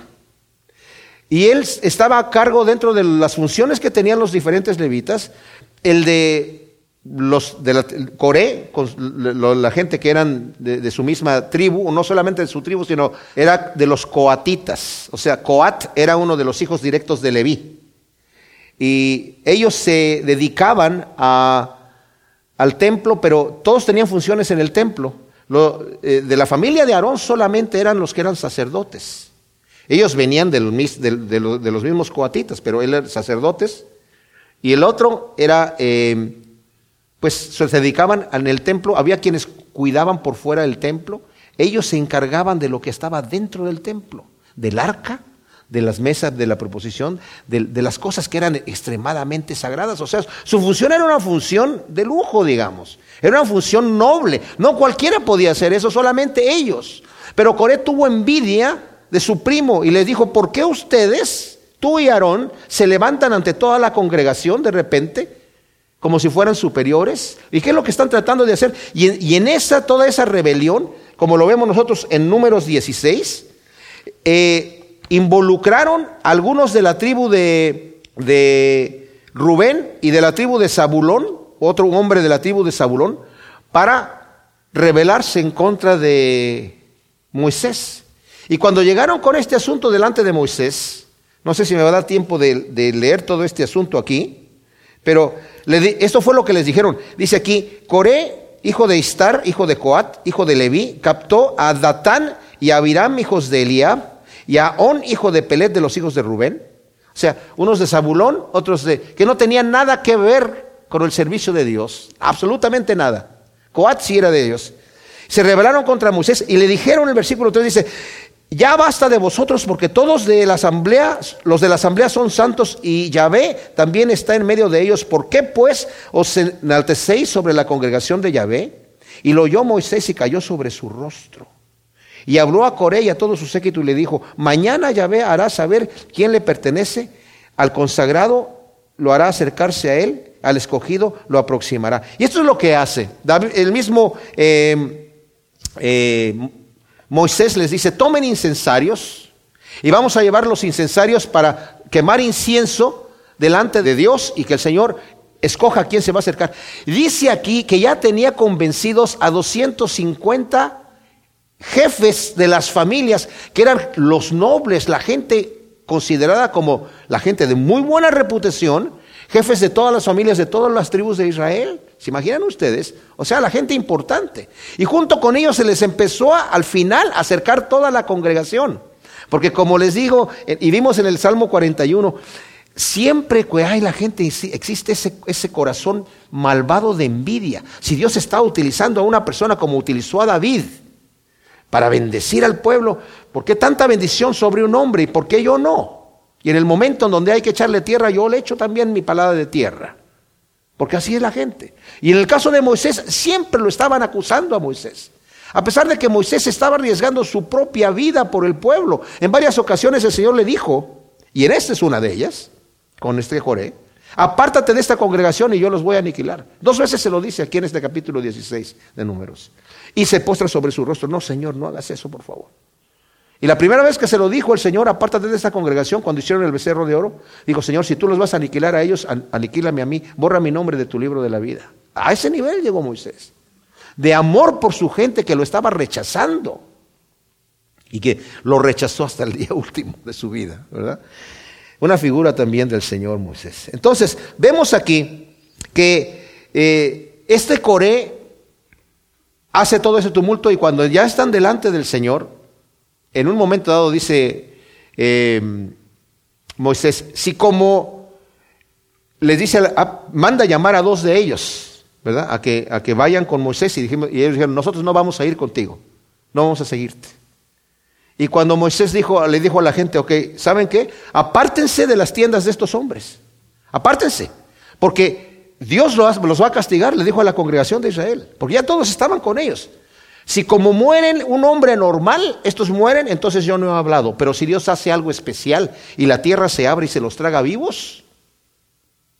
Y él estaba a cargo dentro de las funciones que tenían los diferentes levitas, el de los de la Coré, la gente que eran de, su misma tribu, no solamente de su tribu, sino era de los coatitas. O sea, Coat era uno de los hijos directos de Leví. Y ellos se dedicaban al templo, pero todos tenían funciones en el templo. Eh, de la familia de Aarón solamente eran los que eran sacerdotes. Ellos venían de los, de, los mismos coatitas, pero él era sacerdotes. Y el otro era... Eh, pues se dedicaban en el templo, había quienes cuidaban por fuera del templo, ellos se encargaban de lo que estaba dentro del templo, del arca, de las mesas de la proposición, de, las cosas que eran extremadamente sagradas. O sea, su función era una función de lujo, digamos. Era una función noble. No cualquiera podía hacer eso, solamente ellos. Pero Coré tuvo envidia de su primo y les dijo, ¿por qué ustedes, tú y Aarón, se levantan ante toda la congregación de repente como si fueran superiores. ¿Y qué es lo que están tratando de hacer? Y en, esa, toda esa rebelión, como lo vemos nosotros en números 16, eh, involucraron algunos de la tribu de, de Rubén y de la tribu de Zabulón, otro hombre de la tribu de Zabulón, para rebelarse en contra de Moisés. Y cuando llegaron con este asunto delante de Moisés, no sé si me va a dar tiempo de, de leer todo este asunto aquí, pero esto fue lo que les dijeron. Dice aquí, Coré, hijo de Istar, hijo de Coat, hijo de Leví, captó a Datán y a Abiram, hijos de Eliab, y a hijo de Pelet, de los hijos de Rubén. O sea, unos de Zabulón, otros de... que no tenían nada que ver con el servicio de Dios, absolutamente nada. Coat sí era de Dios. Se rebelaron contra Moisés y le dijeron en el versículo 3, dice, ya basta de vosotros porque todos de la asamblea, los de la asamblea son santos y Yahvé también está en medio de ellos. ¿Por qué pues os enaltecéis sobre la congregación de Yahvé? Y lo oyó Moisés y cayó sobre su rostro. Y habló a Coré y a todo su séquito y le dijo, mañana Yahvé hará saber quién le pertenece, al consagrado lo hará acercarse a él, al escogido lo aproximará. Y esto es lo que hace. el mismo eh, eh, Moisés les dice, tomen incensarios y vamos a llevar los incensarios para quemar incienso delante de Dios y que el Señor escoja a quién se va a acercar. Dice aquí que ya tenía convencidos a 250 jefes de las familias, que eran los nobles, la gente considerada como la gente de muy buena reputación, jefes de todas las familias, de todas las tribus de Israel. ¿Se imaginan ustedes? O sea, la gente importante. Y junto con ellos se les empezó al final a acercar toda la congregación. Porque como les digo, eh, y vimos en el Salmo 41, siempre que hay la gente, existe ese, ese corazón malvado de envidia. Si Dios está utilizando a una persona como utilizó a David para bendecir al pueblo, ¿por qué tanta bendición sobre un hombre y por qué yo no? Y en el momento en donde hay que echarle tierra, yo le echo también mi palabra de tierra. Porque así es la gente. Y en el caso de Moisés, siempre lo estaban acusando a Moisés. A pesar de que Moisés estaba arriesgando su propia vida por el pueblo. En varias ocasiones el Señor le dijo, y en esta es una de ellas, con este Joré, apártate de esta congregación y yo los voy a aniquilar. Dos veces se lo dice aquí en este capítulo 16 de Números. Y se postra sobre su rostro, no Señor, no hagas eso, por favor. Y la primera vez que se lo dijo el Señor, apártate de esta congregación, cuando hicieron el becerro de oro, dijo, Señor, si tú los vas a aniquilar a ellos, aniquílame a mí, borra mi nombre de tu libro de la vida. A ese nivel llegó Moisés, de amor por su gente que lo estaba rechazando y que lo rechazó hasta el [laughs] día último de su vida, ¿verdad? Una figura también del Señor Moisés. Entonces, vemos aquí que eh, este Coré hace todo ese tumulto y cuando ya están delante del Señor, en un momento dado dice eh, Moisés, si como les dice, manda llamar a dos de ellos, ¿verdad? A que, a que vayan con Moisés y, dijimos, y ellos dijeron, nosotros no vamos a ir contigo, no vamos a seguirte. Y cuando Moisés dijo, le dijo a la gente, ok, ¿saben qué? Apártense de las tiendas de estos hombres, apártense, porque Dios los va a castigar, le dijo a la congregación de Israel, porque ya todos estaban con ellos. Si como mueren un hombre normal, estos mueren, entonces yo no he hablado. Pero si Dios hace algo especial y la tierra se abre y se los traga vivos,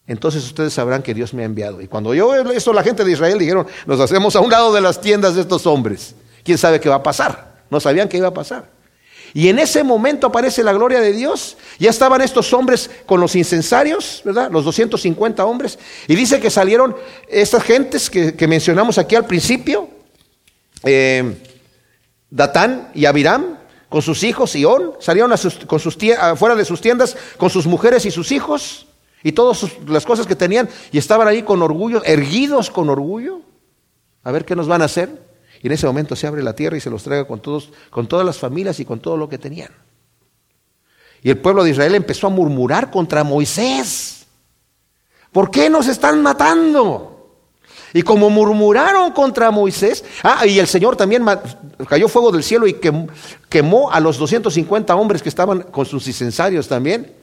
entonces ustedes sabrán que Dios me ha enviado. Y cuando yo eso, la gente de Israel dijeron, nos hacemos a un lado de las tiendas de estos hombres. ¿Quién sabe qué va a pasar? No sabían qué iba a pasar. Y en ese momento aparece la gloria de Dios. Ya estaban estos hombres con los incensarios, ¿verdad? Los 250 hombres. Y dice que salieron estas gentes que, mencionamos aquí al principio. Eh, Datán y Abiram, con sus hijos y On, salieron a con sus fuera de sus tiendas con sus mujeres y sus hijos y todas las cosas que tenían y estaban ahí con orgullo, erguidos con orgullo. A ver qué nos van a hacer. Y en ese momento se abre la tierra y se los traga con, todos, con todas las familias y con todo lo que tenían. Y el pueblo de Israel empezó a murmurar contra Moisés. ¿Por qué nos están matando? Y como murmuraron contra Moisés, ah, y el Señor también cayó fuego del cielo y quemó a los 250 hombres que estaban con sus incensarios también.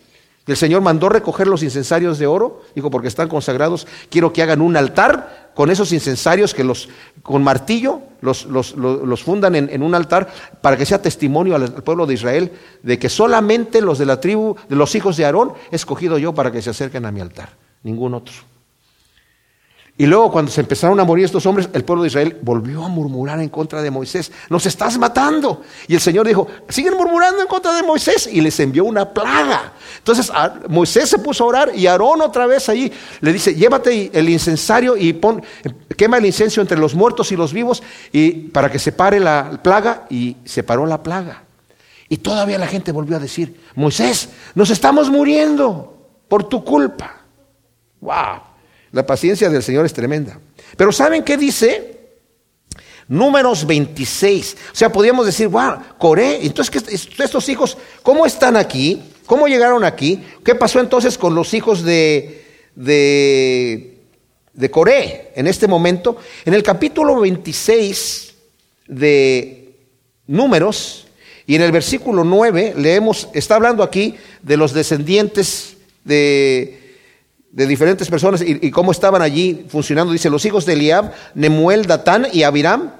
El Señor mandó recoger los incensarios de oro, dijo, porque están consagrados, quiero que hagan un altar con esos incensarios que los, con martillo, los, los, fundan en, en, un altar para que sea testimonio al pueblo de Israel de que solamente los de la tribu, de los hijos de Aarón, he escogido yo para que se acerquen a mi altar, ningún otro. Y luego cuando se empezaron a morir estos hombres, el pueblo de Israel volvió a murmurar en contra de Moisés. Nos estás matando. Y el Señor dijo, siguen murmurando en contra de Moisés. Y les envió una plaga. Entonces Moisés se puso a orar y Aarón otra vez ahí le dice, llévate el incensario y pon, quema el incenso entre los muertos y los vivos y para que se pare la plaga. Y se paró la plaga. Y todavía la gente volvió a decir, Moisés, nos estamos muriendo por tu culpa. Wow. La paciencia del Señor es tremenda. Pero ¿saben qué dice? Números 26. O sea, podríamos decir, wow, Coré. Entonces, estos hijos, ¿cómo están aquí? ¿Cómo llegaron aquí? ¿Qué pasó entonces con los hijos de, de, de Coré en este momento? En el capítulo 26 de Números y en el versículo 9 leemos, está hablando aquí de los descendientes de de diferentes personas y, cómo estaban allí funcionando. Dice, los hijos de Eliab, Nemuel, Datán y Abiram.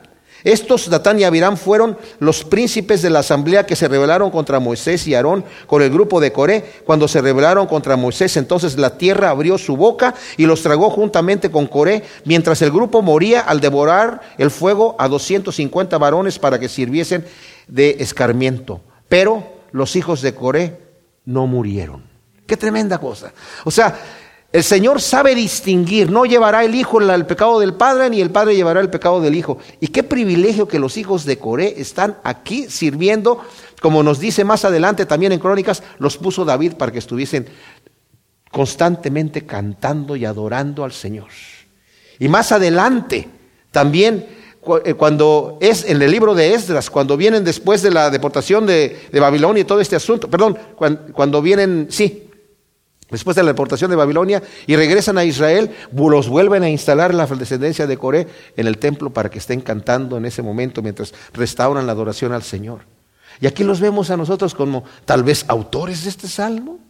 Estos, Datán y Abiram, fueron los príncipes de la asamblea que se rebelaron contra Moisés y Aarón con el grupo de Coré. Cuando se rebelaron contra Moisés, entonces la tierra abrió su boca y los tragó juntamente con Coré, mientras el grupo moría al devorar el fuego a 250 varones para que sirviesen de escarmiento. Pero los hijos de Coré no murieron. Qué tremenda cosa. O sea, el Señor sabe distinguir, no llevará el Hijo el pecado del Padre, ni el Padre llevará el pecado del Hijo. Y qué privilegio que los hijos de Coré están aquí sirviendo, como nos dice más adelante también en Crónicas, los puso David para que estuviesen constantemente cantando y adorando al Señor. Y más adelante, también eh, cuando es en el libro de Esdras, cuando vienen después de la deportación de, Babilonia y todo este asunto, perdón, cuando vienen, sí, Después de la deportación de Babilonia y regresan a Israel, los vuelven a instalar la descendencia de Coré en el templo para que estén cantando en ese momento mientras restauran la adoración al Señor. Y aquí los vemos a nosotros como tal vez autores de este salmo.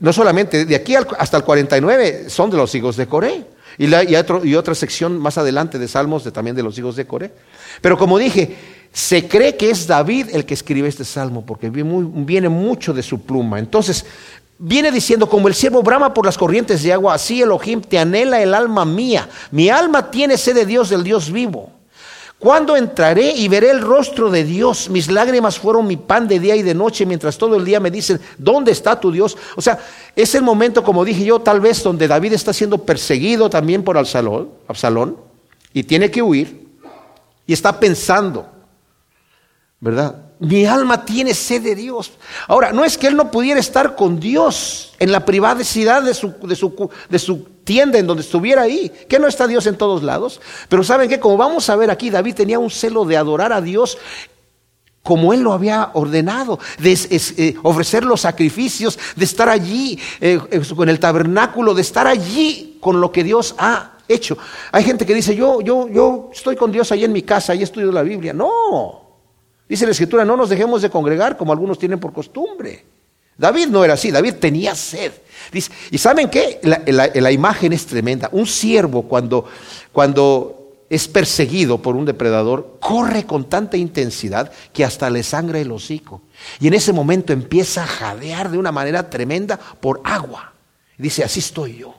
No solamente de aquí hasta el 49 son de los hijos de Coré. Y, otra sección más adelante de salmos de, también de los hijos de Coré. Pero como dije, se cree que es David el que escribe este salmo porque viene mucho de su pluma. Entonces, viene diciendo, como el siervo brama por las corrientes de agua, así Elohim te anhela el alma mía. Mi alma tiene sed de Dios, del Dios vivo. ¿Cuándo entraré y veré el rostro de Dios? Mis lágrimas fueron mi pan de día y de noche, mientras todo el día me dicen, ¿dónde está tu Dios? O sea, es el momento, como dije yo, tal vez donde David está siendo perseguido también por Absalón, Absalón y tiene que huir, y está pensando, ¿verdad? Mi alma tiene sed de Dios. Ahora, no es que él no pudiera estar con Dios en la privacidad de su, de su, de su tienda, en donde estuviera ahí. Que no está Dios en todos lados. Pero saben que, como vamos a ver aquí, David tenía un celo de adorar a Dios como él lo había ordenado, de eh, ofrecer los sacrificios, de estar allí eh, con el tabernáculo, de estar allí con lo que Dios ha hecho. Hay gente que dice, yo, yo, yo estoy con Dios ahí en mi casa, y estudio la Biblia. No, Dice la escritura, no nos dejemos de congregar como algunos tienen por costumbre. David no era así, David tenía sed. Y saben qué, la, imagen es tremenda. Un siervo cuando, cuando es perseguido por un depredador, corre con tanta intensidad que hasta le sangra el hocico. Y en ese momento empieza a jadear de una manera tremenda por agua. Dice, así estoy yo.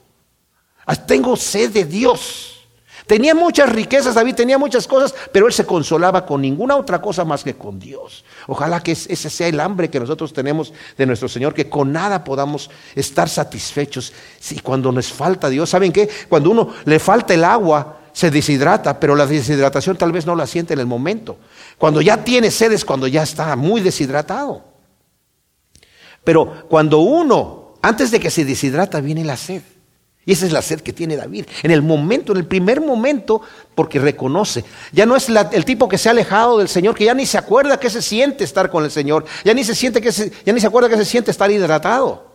Ah, tengo sed de Dios. Tenía muchas riquezas, David tenía muchas cosas, pero él se consolaba con ninguna otra cosa más que con Dios. Ojalá que ese sea el hambre que nosotros tenemos de nuestro Señor, que con nada podamos estar satisfechos. Si cuando nos falta Dios, ¿saben qué? Cuando uno le falta el agua, se deshidrata, pero la deshidratación tal vez no la siente en el momento. Cuando ya tiene sed es cuando ya está muy deshidratado. Pero cuando uno, antes de que se deshidrata, viene la sed. Y esa es la sed que tiene David. En el momento, en el primer momento, porque reconoce. Ya no es el tipo que se ha alejado del Señor, que ya ni se acuerda que se siente estar con el Señor. Ya ni se siente que ya ni se acuerda que se siente estar hidratado.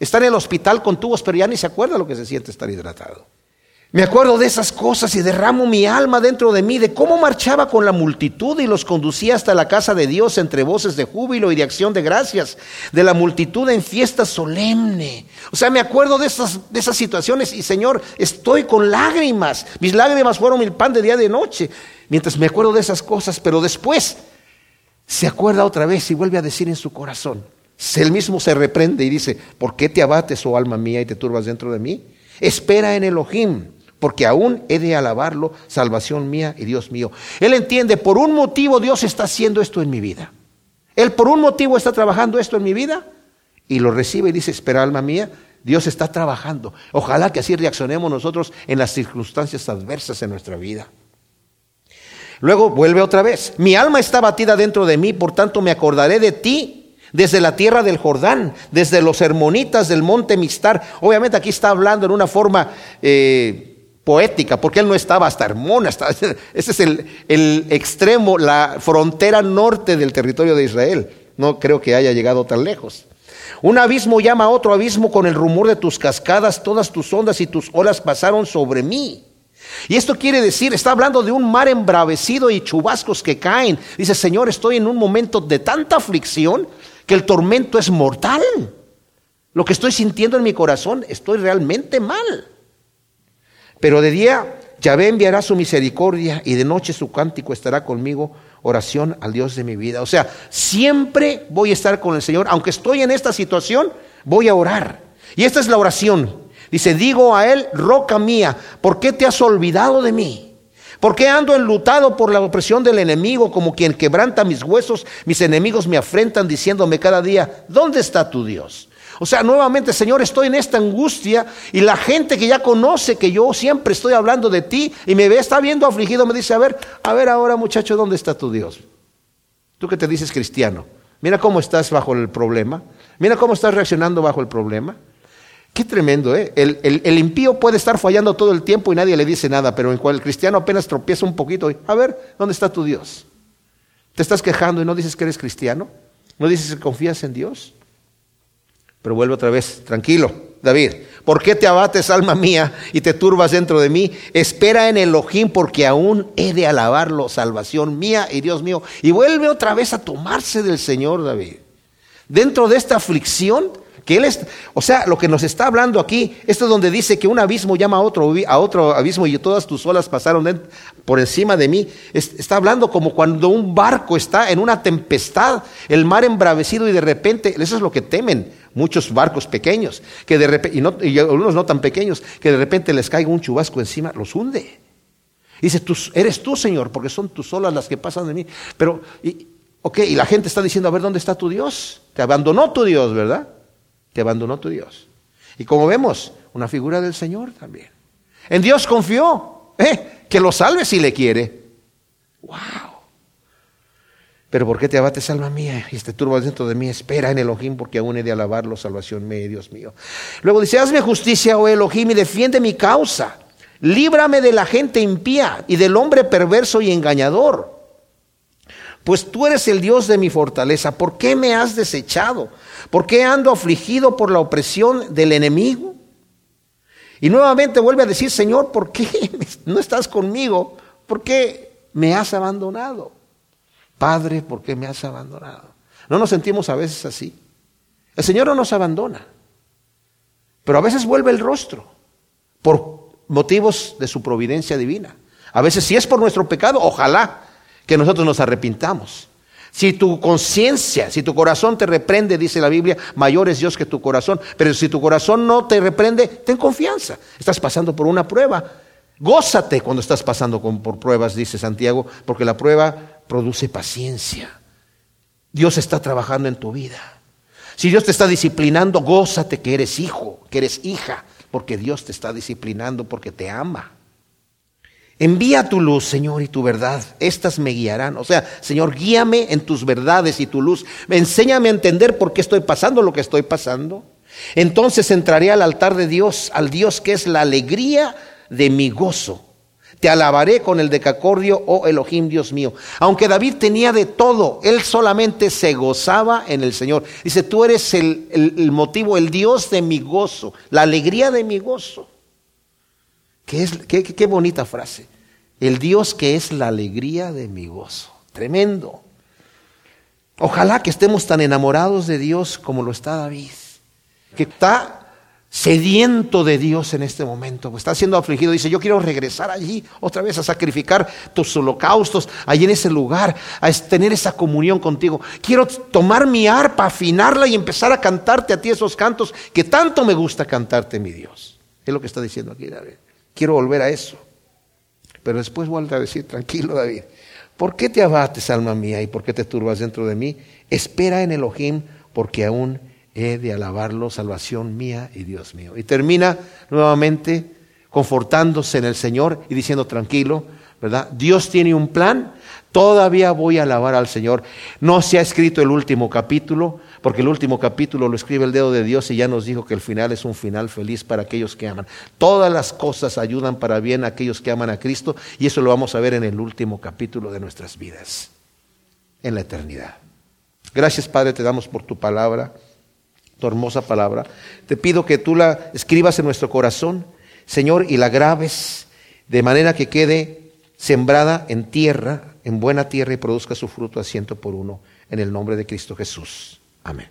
Está en el hospital con tubos, pero ya ni se acuerda lo que se siente estar hidratado. Me acuerdo de esas cosas y derramo mi alma dentro de mí, de cómo marchaba con la multitud y los conducía hasta la casa de Dios entre voces de júbilo y de acción de gracias, de la multitud en fiesta solemne. O sea, me acuerdo de esas, de esas situaciones y Señor, estoy con lágrimas. Mis lágrimas fueron mi pan de día y de noche, mientras me acuerdo de esas cosas, pero después se acuerda otra vez y vuelve a decir en su corazón. Él mismo se reprende y dice, ¿por qué te abates, oh alma mía, y te turbas dentro de mí? Espera en Elohim porque aún he de alabarlo, salvación mía y Dios mío. Él entiende, por un motivo Dios está haciendo esto en mi vida. Él por un motivo está trabajando esto en mi vida y lo recibe y dice, espera alma mía, Dios está trabajando. Ojalá que así reaccionemos nosotros en las circunstancias adversas en nuestra vida. Luego vuelve otra vez, mi alma está batida dentro de mí, por tanto me acordaré de ti desde la tierra del Jordán, desde los hermonitas del monte Mistar. Obviamente aquí está hablando en una forma... Eh, poética, porque él no estaba hasta Hermona, [laughs] ese es el, extremo, la frontera norte del territorio de Israel. No creo que haya llegado tan lejos. Un abismo llama a otro abismo con el rumor de tus cascadas, todas tus ondas y tus olas pasaron sobre mí. Y esto quiere decir, está hablando de un mar embravecido y chubascos que caen. Dice, Señor, estoy en un momento de tanta aflicción que el tormento es mortal. Lo que estoy sintiendo en mi corazón, estoy realmente mal. Pero de día Yahvé enviará su misericordia y de noche su cántico estará conmigo, oración al Dios de mi vida. O sea, siempre voy a estar con el Señor, aunque estoy en esta situación, voy a orar. Y esta es la oración. Dice, digo a Él, roca mía, ¿por qué te has olvidado de mí? ¿Por qué ando enlutado por la opresión del enemigo como quien quebranta mis huesos? Mis enemigos me afrentan diciéndome cada día, ¿dónde está tu Dios? O sea, nuevamente, Señor, estoy en esta angustia y la gente que ya conoce que yo siempre estoy hablando de ti y me ve, está viendo afligido, me dice, a ver, a ver ahora muchacho, ¿dónde está tu Dios? Tú que te dices cristiano, mira cómo estás bajo el problema, mira cómo estás reaccionando bajo el problema. Qué tremendo, ¿eh? El, impío puede estar fallando todo el tiempo y nadie le dice nada, pero en cual el cristiano apenas tropieza un poquito, y, a ver, ¿dónde está tu Dios? ¿Te estás quejando y no dices que eres cristiano? ¿No dices que confías en Dios? Pero vuelve otra vez, tranquilo, David. ¿Por qué te abates, alma mía, y te turbas dentro de mí? Espera en Elohim, porque aún he de alabarlo, salvación mía y Dios mío. Y vuelve otra vez a tomarse del Señor, David. Dentro de esta aflicción, que él es, o sea, lo que nos está hablando aquí, esto es donde dice que un abismo llama a otro, a otro abismo y todas tus olas pasaron por encima de mí. está hablando como cuando un barco está en una tempestad, el mar embravecido y de repente, eso es lo que temen muchos barcos pequeños, que de repente, y, algunos no tan pequeños, que de repente les caiga un chubasco encima, los hunde. dice, tú, eres tú, Señor, porque son tus olas las que pasan de mí. Pero, y, ok, y la gente está diciendo, a ver, ¿dónde está tu Dios? Te abandonó tu Dios, ¿verdad? Te abandonó tu Dios. Y como vemos, una figura del Señor también. En Dios confió, ¿eh? que lo salve si le quiere. ¡Wow! Pero ¿por qué te abates, alma mía? Y este turbo dentro de mí. Espera en Elohim, porque aún he de alabarlo, salvación mía, Dios mío. Luego dice: Hazme justicia, oh Elohim, y defiende mi causa. Líbrame de la gente impía y del hombre perverso y engañador. Pues tú eres el Dios de mi fortaleza. ¿Por qué me has desechado? ¿Por qué ando afligido por la opresión del enemigo? Y nuevamente vuelve a decir, Señor, ¿por qué [laughs] no estás conmigo? ¿Por qué me has abandonado? Padre, ¿por qué me has abandonado? ¿No nos sentimos a veces así? El Señor no nos abandona, pero a veces vuelve el rostro por motivos de su providencia divina. A veces si es por nuestro pecado, ojalá que nosotros nos arrepintamos. Si tu conciencia, si tu corazón te reprende, dice la Biblia, mayor es Dios que tu corazón. Pero si tu corazón no te reprende, ten confianza. Estás pasando por una prueba. Gózate cuando estás pasando por pruebas, dice Santiago, porque la prueba produce paciencia. Dios está trabajando en tu vida. Si Dios te está disciplinando, gózate que eres hijo, que eres hija, porque Dios te está disciplinando porque te ama. Envía tu luz, Señor, y tu verdad. Estas me guiarán. O sea, Señor, guíame en tus verdades y tu luz. Enséñame a entender por qué estoy pasando lo que estoy pasando. Entonces entraré al altar de Dios, al Dios que es la alegría de mi gozo. Te alabaré con el decacordio, oh Elohim, Dios mío. Aunque David tenía de todo, él solamente se gozaba en el Señor. Dice, tú eres el, motivo, el Dios de mi gozo, la alegría de mi gozo. Qué, es, qué bonita frase. El Dios que es la alegría de mi gozo. Tremendo. Ojalá que estemos tan enamorados de Dios como lo está David. Que está sediento de Dios en este momento, pues está siendo afligido, dice, yo quiero regresar allí otra vez a sacrificar tus holocaustos, allí en ese lugar, a tener esa comunión contigo. Quiero tomar mi arpa, afinarla y empezar a cantarte a ti esos cantos que tanto me gusta cantarte, mi Dios. Es lo que está diciendo aquí David. Quiero volver a eso. Pero después vuelve a decir, tranquilo David, ¿por qué te abates, alma mía, y por qué te turbas dentro de mí? Espera en Elohim, porque aún he de alabarlo, salvación mía y Dios mío. Y termina nuevamente confortándose en el Señor y diciendo tranquilo, ¿verdad? Dios tiene un plan, todavía voy a alabar al Señor. No se ha escrito el último capítulo, porque el último capítulo lo escribe el dedo de Dios y ya nos dijo que el final es un final feliz para aquellos que aman. Todas las cosas ayudan para bien a aquellos que aman a Cristo y eso lo vamos a ver en el último capítulo de nuestras vidas, en la eternidad. Gracias Padre, te damos por tu palabra tu hermosa palabra. Te pido que tú la escribas en nuestro corazón, Señor, y la grabes de manera que quede sembrada en tierra, en buena tierra y produzca su fruto a ciento por uno, en el nombre de Cristo Jesús. Amén.